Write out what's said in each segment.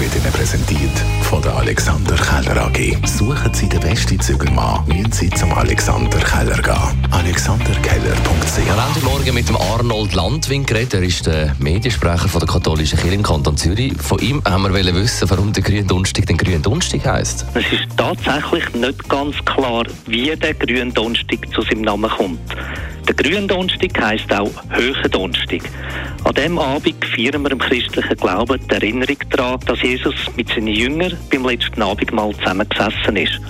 wird Ihnen präsentiert von der Alexander Keller AG. Suchen Sie den besten Zügelmann, müssen Sie zum Alexander Keller gehen. AlexanderKeller.ch Wir haben heute Morgen mit dem Arnold Landwin geredet. Er ist der Mediensprecher von der katholischen Kirche im Kanton Zürich. Von ihm haben wir wissen, warum der Grüne Donnerstag den Grünen Donnerstag heisst. Es ist tatsächlich nicht ganz klar, wie der Grüne Donnerstag zu seinem Namen kommt. Der Grüne Donnerstag heisst auch Höhe Donnerstag. An diesem Abend feiern wir im christlichen Glauben die Erinnerung daran, dass Jesus mit seinen Jüngern beim letzten Abendmahl zusammengesessen ist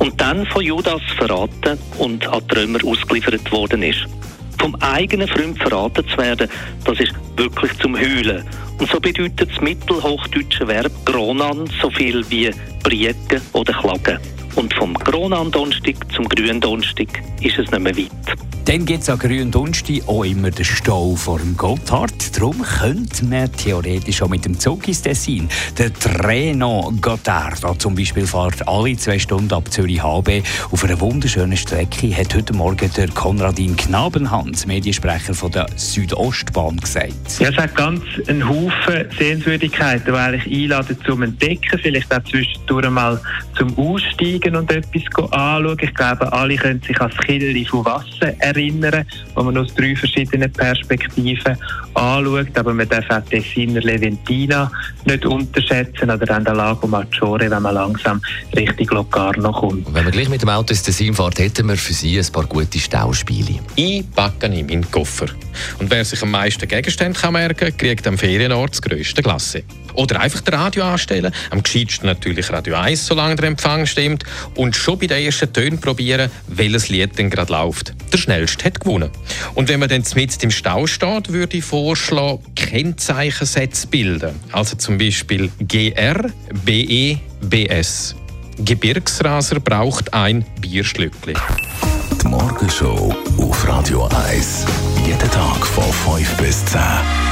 und dann von Judas verraten und an die ausgeliefert worden ist. Vom eigenen Freund verraten zu werden, das ist wirklich zum Heulen. Und so bedeutet das mittelhochdeutsche Verb Gronan so viel wie briegen oder klagen. Und vom Gronan-Donnerstag zum Gründonnerstag ist es nicht mehr weit. Dann gibt es an Gründonnerstag auch immer den Stau vor dem Gotthard. Darum könnte man theoretisch auch mit dem Zug ins Tessin. Der Treno Gotthard da zum Beispiel fährt alle zwei Stunden ab Zürich HB auf einer wunderschönen Strecke, hat heute Morgen der Konradin Knabenhans, Mediensprecher von der Südostbahn, gesagt. Ja, es hat ganz einen Haufen Sehenswürdigkeiten, die eigentlich einladen zum Entdecken, vielleicht auch zwischendurch mal zum Aussteigen und etwas anschauen. Ich glaube, alle können sich an das Killer von Wasser erinnern, wo man aus drei verschiedenen Perspektiven anschaut. Aber man darf auch Tessiner Leventina nicht unterschätzen oder dann den Lago Maggiore, wenn man langsam Richtung Locarno kommt. Und wenn man gleich mit dem Auto ins Tessin fährt, hätten wir für Sie ein paar gute Stauspiele. Einpacken in meinen Koffer. Und wer sich am meisten Gegenstände kann merken kann, kriegt am Ferienort das grösste Klasse. Oder einfach das Radio anstellen. Am gescheitsten natürlich Radio 1, solange der Empfang stimmt. Und schon bei den ersten Tönen probieren, welches Lied denn gerade läuft. Der Schnellste hat gewonnen. Und wenn man dann mit im Stau steht, würde ich vorschlagen, Kennzeichensätze bilden. Also zum Beispiel GR, BE, BS. Gebirgsraser braucht ein Bierschlückli. Die Morgenshow auf Radio 1. Jeden Tag von 5 bis 10.